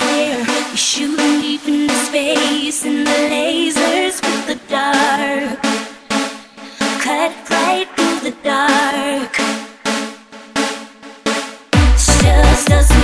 You shoot shooting deep into space, and the lasers with the dark cut right through the dark. Just doesn't